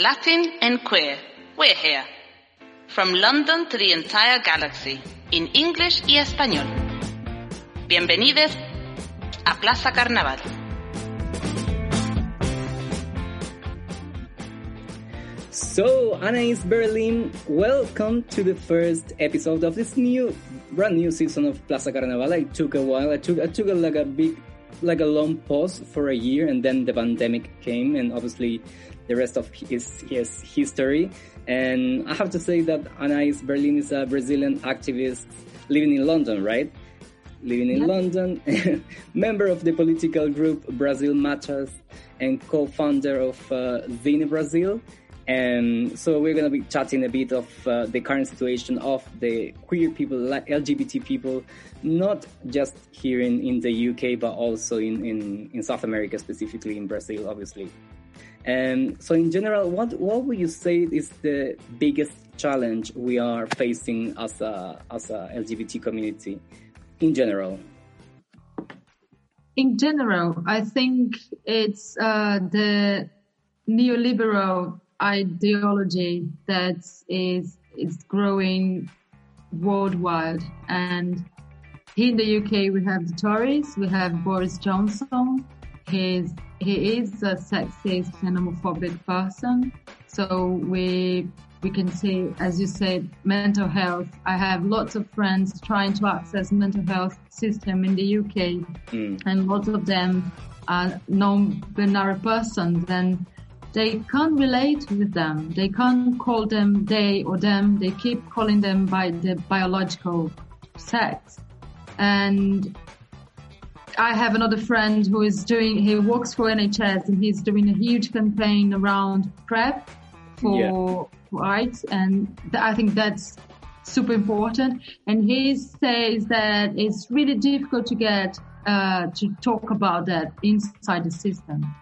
Latin and queer, we're here. From London to the entire galaxy, in English y español. Bienvenidos a Plaza Carnaval. So, Anais Berlin, welcome to the first episode of this new, brand new season of Plaza Carnaval. I took a while, I took, I took a, like a big, like a long pause for a year, and then the pandemic came, and obviously the rest of his, his history. And I have to say that Anais Berlin is a Brazilian activist living in London, right? Living in London, member of the political group Brazil Matters, and co-founder of uh, Zine Brazil. And so we're going to be chatting a bit of uh, the current situation of the queer people, LGBT people, not just here in, in the UK, but also in, in, in South America, specifically in Brazil, obviously. And so in general, what, what would you say is the biggest challenge we are facing as a, as a LGBT community in general? In general, I think it's uh, the neoliberal ideology that is is growing worldwide. And here in the UK, we have the Tories, we have Boris Johnson. He's he is a sexist and homophobic person. So we we can see, as you said, mental health. I have lots of friends trying to access mental health system in the UK, mm. and lots of them are non-binary persons and they can't relate with them. They can't call them they or them. They keep calling them by the biological sex. And I have another friend who is doing, he works for NHS and he's doing a huge campaign around PrEP for yeah. rights. And th- I think that's super important. And he says that it's really difficult to get, uh, to talk about that inside the system.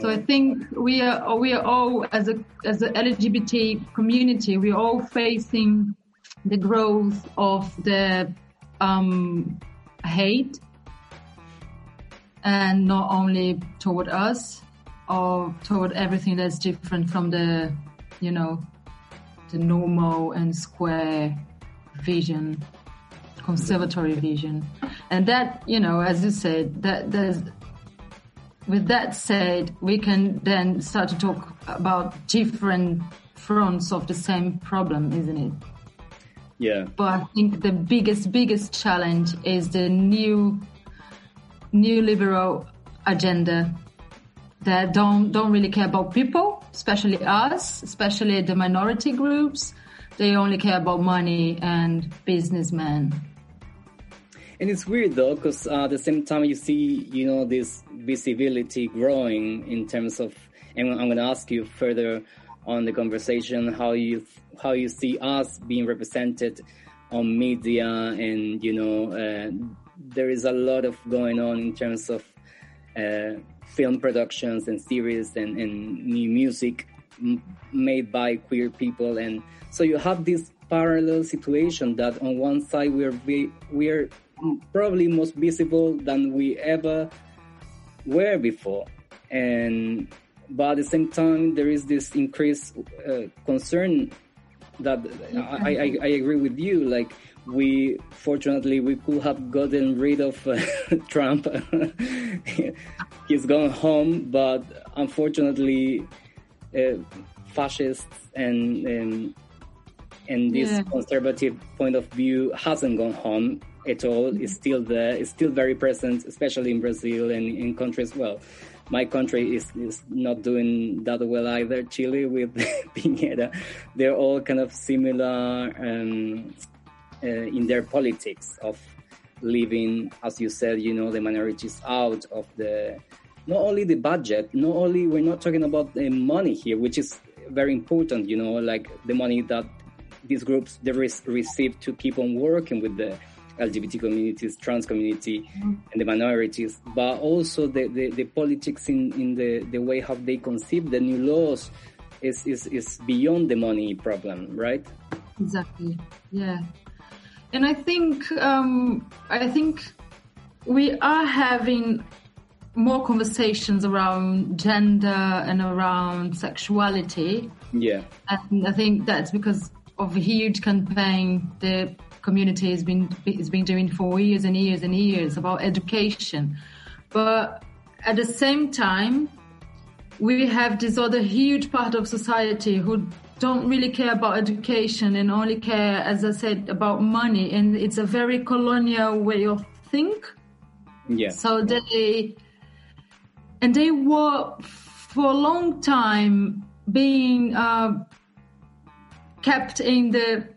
So I think we are we are all as a as a LGBT community we are all facing the growth of the um, hate and not only toward us or toward everything that's different from the you know the normal and square vision conservatory vision and that you know as you said that there's with that said, we can then start to talk about different fronts of the same problem, isn't it? Yeah. But I think the biggest, biggest challenge is the new, new liberal agenda that don't, don't really care about people, especially us, especially the minority groups. They only care about money and businessmen. And it's weird though, because uh, at the same time you see, you know, this visibility growing in terms of, and I'm going to ask you further on the conversation how you how you see us being represented on media, and you know, uh, there is a lot of going on in terms of uh, film productions and series and, and new music made by queer people, and so you have this parallel situation that on one side we're we're probably most visible than we ever were before. And but at the same time, there is this increased uh, concern that I, I, I, agree with you. Like we, fortunately, we could have gotten rid of uh, Trump. He's gone home, but unfortunately, uh, fascists and and, and this yeah. conservative point of view hasn't gone home at all It's still there. It's still very present, especially in Brazil and in countries. Well, my country is, is not doing that well either. Chile with Piñera, they're all kind of similar um, in their politics of leaving, as you said, you know, the minorities out of the, not only the budget, not only, we're not talking about the money here, which is very important, you know, like the money that these groups they receive to keep on working with the LGBT communities, trans community, mm-hmm. and the minorities, but also the, the, the, politics in, in the, the way how they conceive the new laws is, is, is beyond the money problem, right? Exactly. Yeah. And I think, um, I think we are having more conversations around gender and around sexuality. Yeah. And I think that's because of a huge campaign the community has been has been doing for years and years and years about education. But at the same time, we have this other huge part of society who don't really care about education and only care, as I said, about money. And it's a very colonial way of think. Yeah. So they and they were for a long time being uh, kept in the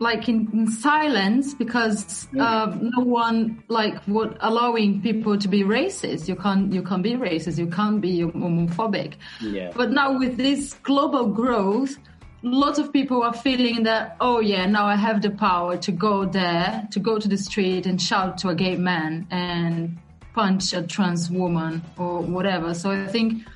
like in, in silence because uh, no one like would allowing people to be racist. You can't you can't be racist. You can't be homophobic. Yeah. But now with this global growth, lots of people are feeling that oh yeah now I have the power to go there to go to the street and shout to a gay man and punch a trans woman or whatever. So I think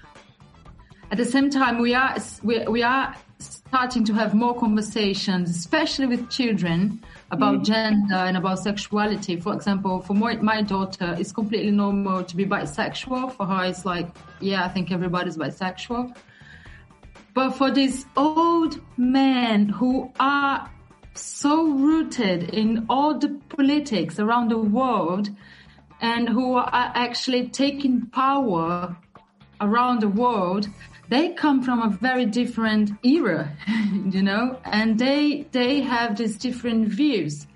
at the same time we are we, we are starting to have more conversations, especially with children, about mm. gender and about sexuality. For example, for my, my daughter, it's completely normal to be bisexual. For her, it's like, yeah, I think everybody's bisexual. But for these old men who are so rooted in all the politics around the world and who are actually taking power around the world, they come from a very different era, you know, and they they have these different views.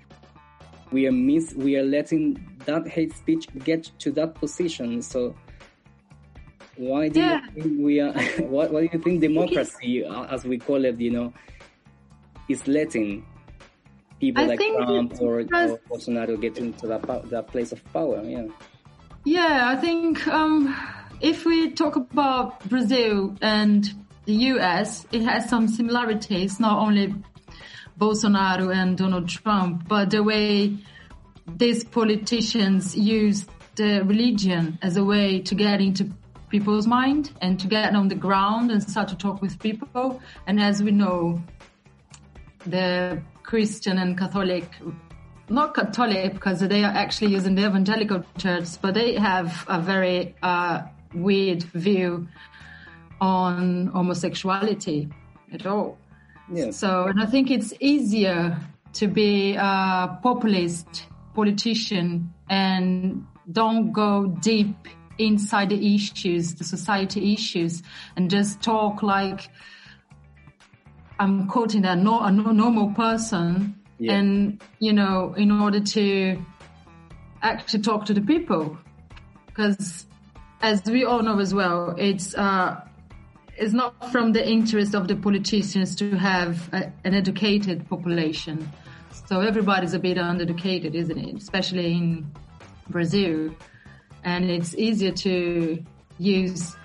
We are miss we are letting that hate speech get to that position. So why do Yeah. you think we are what what do you think democracy uh, as we call it, you know, is letting people I like Trump or, or Bolsonaro get into that that place of power? Yeah. Yeah, I think um, if we talk about Brazil and the US, it has some similarities, not only Bolsonaro and Donald Trump, but the way these politicians use the religion as a way to get into people's mind and to get on the ground and start to talk with people. And as we know, the Christian and Catholic, not Catholic because they are actually using the evangelical church, but they have a very uh, weird view on homosexuality at all. So, and I think it's easier to be a populist politician and don't go deep inside the issues, the society issues, and just talk like I'm quoting that no, a normal person, Yeah. and you know, in order to actually talk to the people, because as we all know as well, it's uh, it's not from the interest of the politicians to have a, an educated population. So everybody's a bit uneducated, isn't it? Especially in Brazil, and it's easier to use.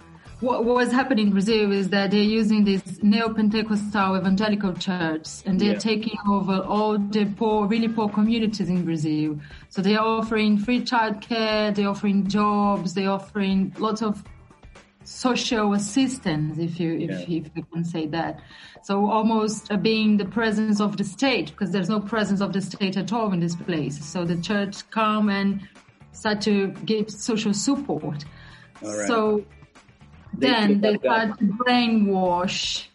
What, was happening in Brazil is that they're using this neo-Pentecostal evangelical church, and they're Yeah. taking over all the poor, really poor communities in Brazil. So they're offering free childcare, they're offering jobs, they're offering lots of social assistance, if you if, Yeah. if you can say that. So almost uh, being the presence of the state, because there's no presence of the state at all in this place. So the church come and start to give social support. All right. So They then they start to brainwash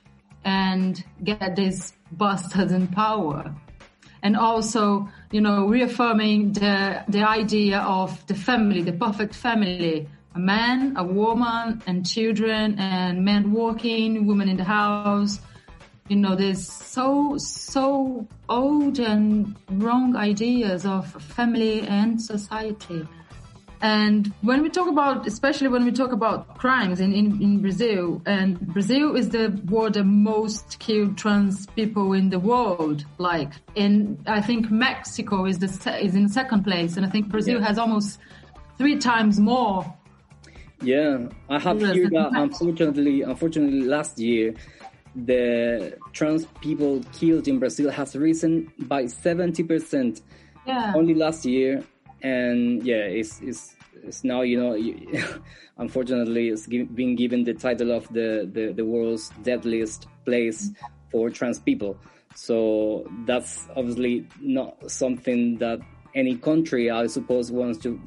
and get these bastards in power. And also, you know, reaffirming the, the idea of the family, the perfect family. A man, a woman, and children, and men working, women in the house. You know, there's so, so old and wrong ideas of family and society. And when we talk about, especially when we talk about crimes in, in, in Brazil, and Brazil is the world the most killed trans people in the world. Like, in I think Mexico is the is in second place, and I think Brazil Yeah. has almost three times more. Yeah, I have heard that. that- Unfortunately, unfortunately, last year the trans people killed in Brazil has risen by seventy percent Yeah, only last year, and yeah, it's it's, it's now you know, you, unfortunately, it's gi- being given the title of the, the the world's deadliest place for trans people. So that's obviously not something that any country, I suppose, wants to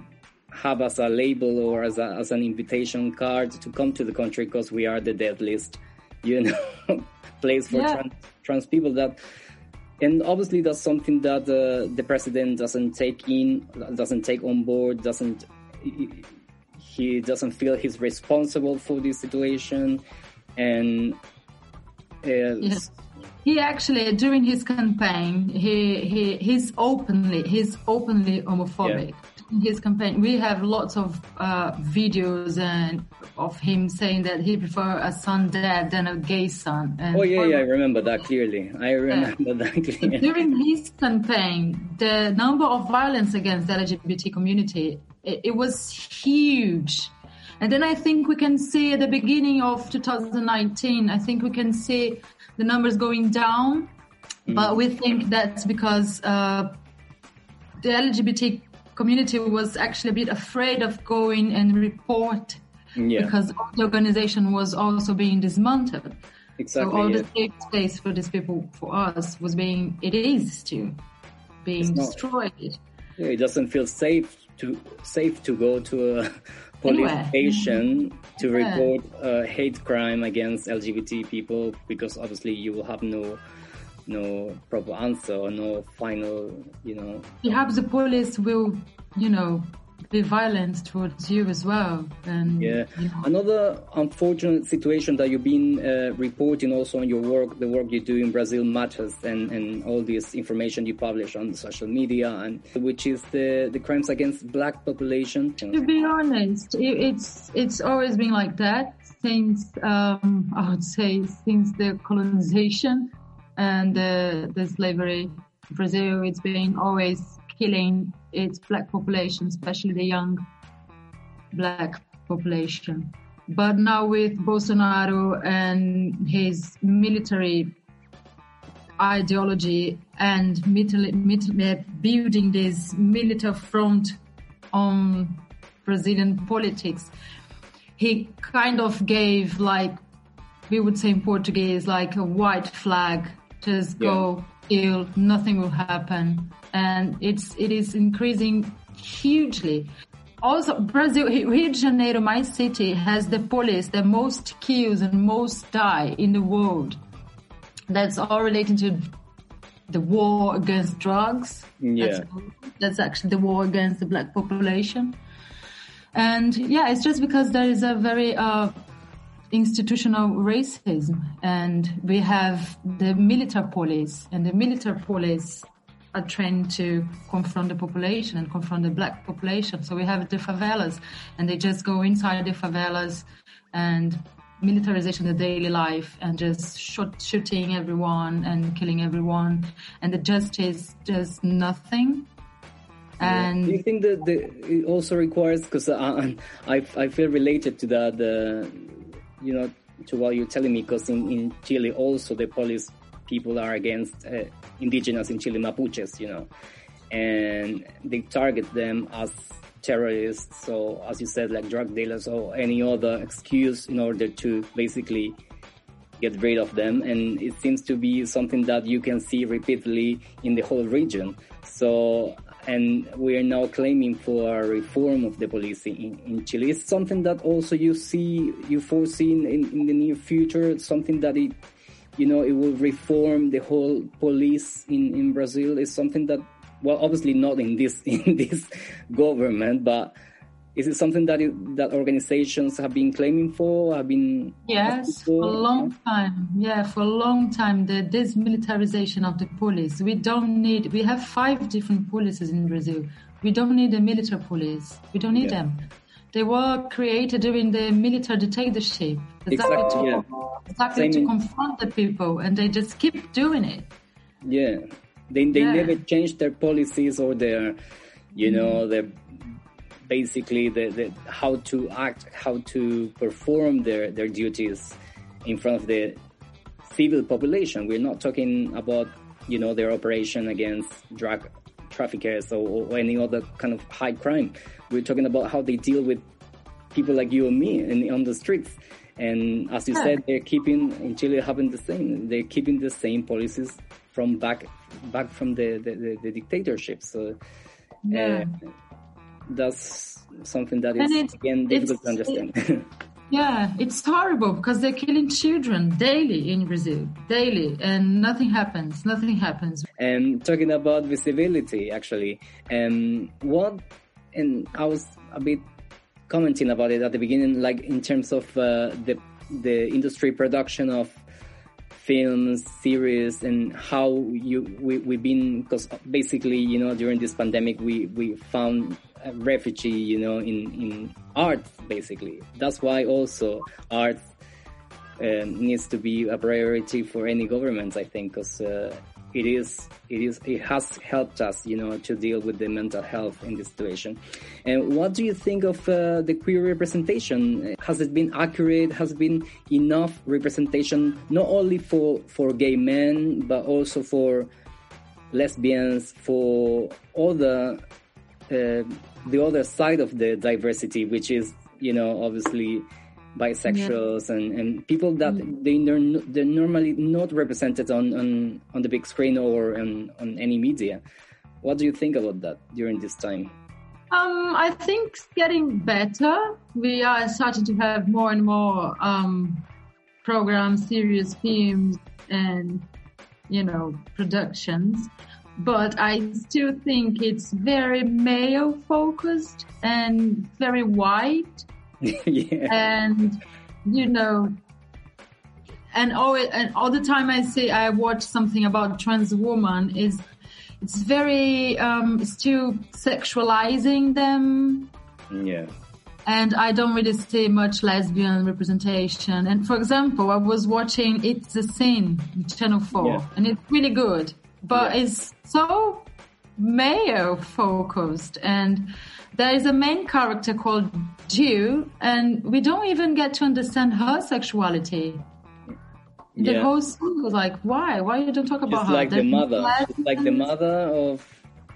have as a label or as, a, as an invitation card to come to the country because we are the deadliest, you know, place for Yeah. trans, trans people that, and obviously that's something that uh, the president doesn't take in, doesn't take on board, doesn't, he- doesn't feel he's responsible for this situation. And uh, Yes. He actually during his campaign he he he's openly he's openly homophobic. In his campaign, we have lots of uh, videos and of him saying that he prefer a son dead than a gay son. And Oh yeah, yeah, I remember that clearly. I remember that clearly. during his campaign, the number of violence against the LGBT community it, it was huge. And then I think we can see at the beginning of 2019, I think we can see the numbers going down, but we think that's because uh, the LGBT community was actually a bit afraid of going and report Yeah, because the organization was also being dismantled. exactly. So all yeah. the safe space for these people, for us, was being, it is too, being not- destroyed. Yeah, it doesn't feel safe to safe to go to a police Anywhere. station to report a hate crime against LGBT people because obviously you will have no no proper answer or no final, you know. Perhaps the police will, you know, be violent towards you as well. And Yeah. you know, Another unfortunate situation that you've been uh, reporting also on your work, the work you do in Brazil matters, and, and all this information you publish on social media, and which is the, the crimes against black population. to be honest, it, it's it's always been like that since um, I would say since the colonization and the, the slavery. Brazil, it's been always killing its black population, especially the young black population. But now with Bolsonaro and his military ideology and military, uh, building this military front on Brazilian politics, he kind of gave like we would say in Portuguese like a white flag. Just go ill, nothing will happen, and it's it is increasing hugely. Also, Brazil, Rio de Janeiro, my city, has the police the most kills and most die in the world. That's all related to the war against drugs. Yeah. That's, that's actually the war against the black population. And yeah, it's just because there is a very uh, institutional racism, and we have the military police, and the military police are trained to confront the population and confront the black population. So we have the favelas, and they just go inside the favelas and militarization of the daily life and just shot, shooting everyone and killing everyone, and the justice does nothing. And Do you think that the, it also requires because I, I I feel related to that uh, you know to what you're telling me because in, in Chile also the police people are against uh, indigenous in Chile Mapuches you know. And they target them as terrorists so as you said like drug dealers or any other excuse in order to basically get rid of them. And it seems to be something that you can see repeatedly in the whole region. So and we are now claiming for a reform of the police in, in Chile. Is something that also you see, you foresee in, in the near future, something that it, you know, it will reform the whole police in, in Brazil is something that, well, obviously not in this, in this government, but is it something that it, that organizations have been claiming for, have been Yes, asking for a long time. Yeah, for a long time, the dismilitarization of the police. We don't need, we have five different policies in Brazil. We don't need a military police. We don't need Yeah. them. They were created during the military dictatorship. Exactly, Exactly, to, yeah. exactly Same to in- confront the people, and they just keep doing it. Yeah, they they Yeah. never changed their policies or their, you know, mm. their basically the, the how to act, how to perform their their duties in front of the civil population. We're not talking about you know their operation against drug traffickers or, or any other kind of high crime. We're talking about how they deal with people like you and me in, on the streets. And as you Yeah. said, they're keeping in Chile having the same. They're keeping the same policies from back back from the the, the, the dictatorship. So Yeah. uh, that's something that is again difficult to understand. Yeah, it's horrible because they're killing children daily in Brazil, daily, and nothing happens. Nothing happens. And talking about visibility, actually, um, what, and I was a bit commenting about it at the beginning, like in terms of uh, the the industry production of films, series, and how you we we've been because basically, you know, during this pandemic, we we found a refugee, you know, in, in art, basically. That's why also art um, needs to be a priority for any government, I think, because uh, it is, it is, it has helped us, you know, to deal with the mental health in this situation. And what do you think of uh, the queer representation? Has it been accurate? Has been enough representation, not only for, for gay men, but also for lesbians, for the uh, the other side of the diversity, which is, you know, obviously bisexuals yeah. and, and people that mm. they they're, they're normally not represented on, on, on the big screen or on, on any media. What do you think about that during this time? Um, I think it's getting better. We are starting to have more and more um, programs, serious films, and you know productions but I still think it's very male focused and very white. yeah. And, you know, and all, and all the time I say I watch something about trans woman is it's very um, still sexualizing them. Yeah. And I don't really see much lesbian representation. And for example, I was watching It's a Sin, Channel 4, yeah. and it's really good but yeah. it's so male focused and there is a main character called Jill and we don't even get to understand her sexuality. The yeah. whole song was like, why? Why you don't talk about She's her? Like the mother. She's like the mother of.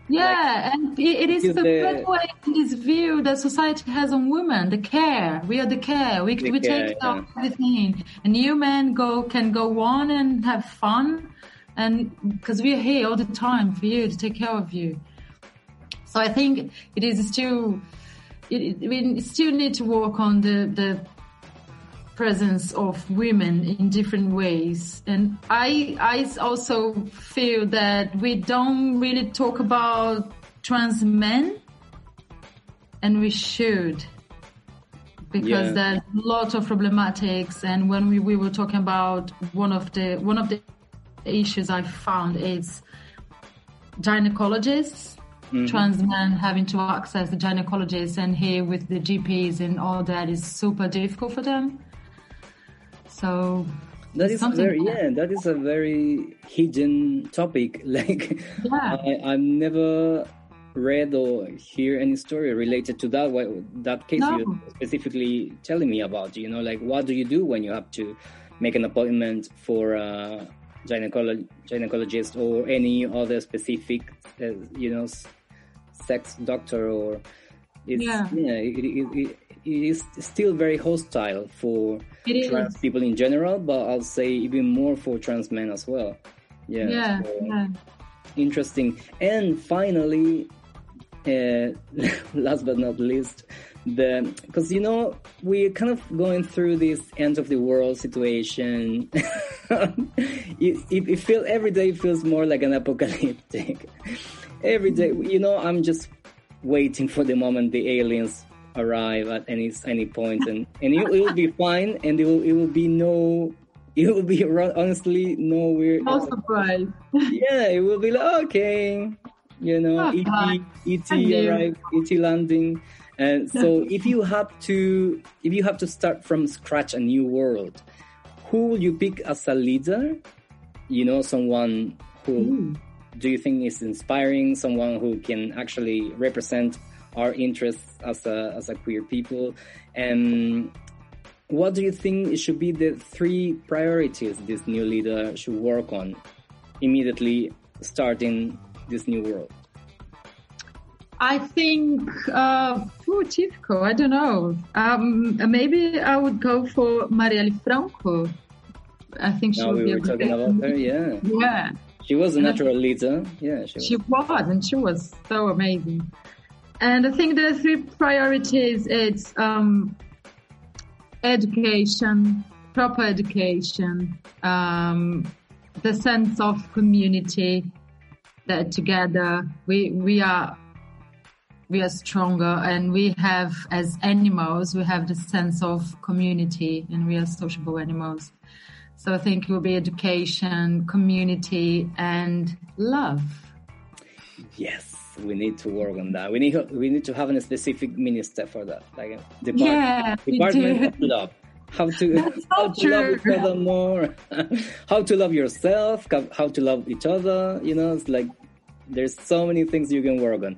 Yeah, like, and it is the, way this view that society has on women, the care. We are the care. We, the we care, take yeah. everything. And you men go can go on and have fun and because we are here all the time for you to take care of you. So I think it is still, it, we still need to work on the, the presence of women in different ways. And I, I also feel that we don't really talk about trans men and we should because yeah. there's a lot of problematics and when we, we were talking about one of the one of the issues I've found is gynecologists, mm-hmm. trans men having to access the gynecologists and here with the GPs and all that is super difficult for them. So that is very yeah that is a very hidden topic like yeah. I, i've never read or hear any story related to that what that case no. you're specifically telling me about you know like what do you do when you have to make an appointment for uh, gynecolog- gynecologist or any other specific, uh, you know, sex doctor or it's, yeah, yeah it, it, it, it is still very hostile for trans people in general, but I'll say even more for trans men as well. Yeah, yeah, so, yeah. interesting. And finally, uh, last but not least, the because you know we're kind of going through this end of the world situation. It, it, it feels every day feels more like an apocalyptic. Every day you know i'm just waiting for the moment the aliens arrive at any any point and and it, it will be fine and it will it will be no it will be honestly no weird no surprise. Yeah it will be like okay you know et et arrive et landing and so if you have to if you have to start from scratch a new world, who will you pick as a leader? You know, someone who mm. do you think is inspiring, someone who can actually represent our interests as a as a queer people? And what do you think should be the three priorities this new leader should work on immediately starting this new world? I think, uh, oh, typical. I don't know. Um, maybe I would go for Marielle Franco. I think she no, would we be were talking about her. Yeah. Yeah. She was a natural leader. Yeah, she was. She was, and she was so amazing. And I think the three priorities it's um, education, proper education, um, the sense of community that together we we are we are stronger and we have as animals we have the sense of community and we are sociable animals. So i think it will be education community and love. Yes we need to work on that. We need we need to have a specific minister for that like the yeah, department of love. How to That's how to love each other more. How to love yourself how to love each other you know it's like there's so many things you can work on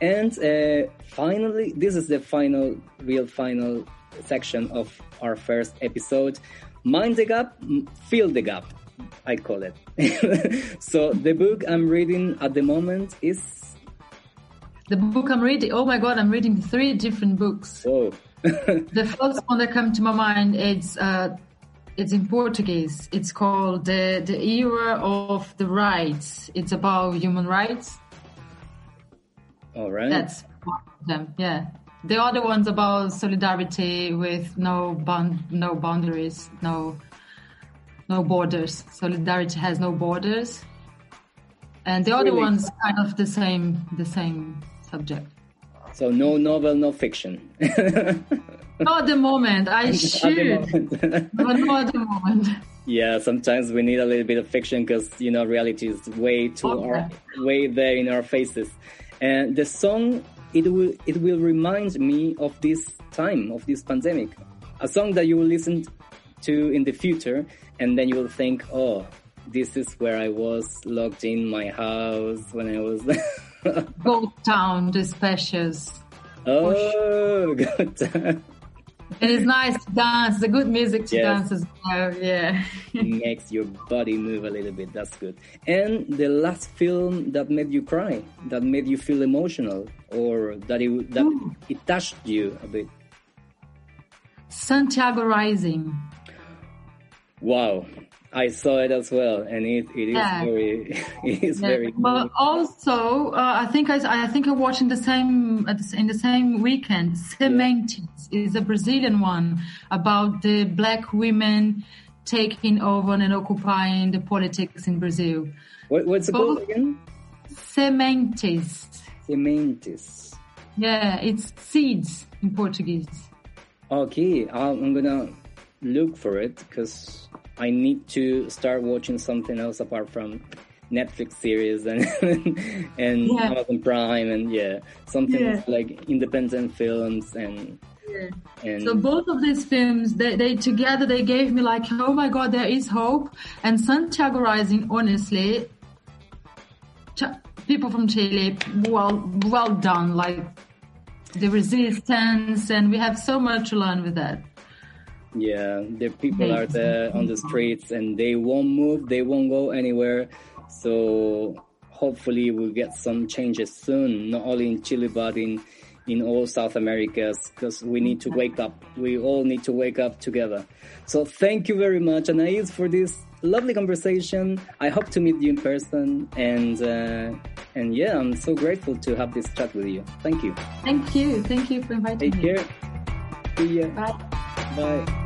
and uh, finally this is the final real final section of our first episode mind the gap fill the gap i call it so the book i'm reading at the moment is the book i'm reading oh my god i'm reading three different books oh the first one that comes to my mind is uh, it's in Portuguese. It's called the the era of the rights. It's about human rights. All right. That's them. Yeah. The other one's about solidarity with no bond, no boundaries, no no borders. Solidarity has no borders. And the really? other one's kind of the same the same subject. So no novel, no fiction. not the moment. I should, but not the moment. Yeah, sometimes we need a little bit of fiction because you know reality is way too okay. our, way there in our faces. And the song it will it will remind me of this time of this pandemic, a song that you will listen to in the future, and then you will think, oh, this is where I was locked in my house when I was. Ghost Town, the specials. Oh, Town. And it's nice to dance. The good music to yes. dance as well. Yeah. makes your body move a little bit. That's good. And the last film that made you cry, that made you feel emotional, or that it that Ooh. it touched you a bit. Santiago Rising. Wow, I saw it as well, and it, it is yeah. very, it is yeah. very. But also, uh, I think I, I think I watched in the same in the same weekend. Sementes yeah. is a Brazilian one about the black women taking over and occupying the politics in Brazil. What, what's it called again? Sementes. Sementes. Yeah, it's seeds in Portuguese. Okay, I'm gonna look for it because I need to start watching something else apart from Netflix series and and yeah. Amazon Prime and yeah, something yeah. like independent films and. Yeah. And so both of these films, they, they together, they gave me like, oh my god, there is hope. And Santiago Rising, honestly, people from Chile, well, well done. Like the resistance, and we have so much to learn with that. Yeah, the people are there on the streets and they won't move, they won't go anywhere. So hopefully we'll get some changes soon, not only in Chile but in in all South Americas because we need to wake up. We all need to wake up together. So thank you very much, Anais, for this lovely conversation. I hope to meet you in person, and uh, and yeah, I'm so grateful to have this chat with you. Thank you. Thank you. Thank you for inviting Take me. Take care. See ya. Bye. Bye.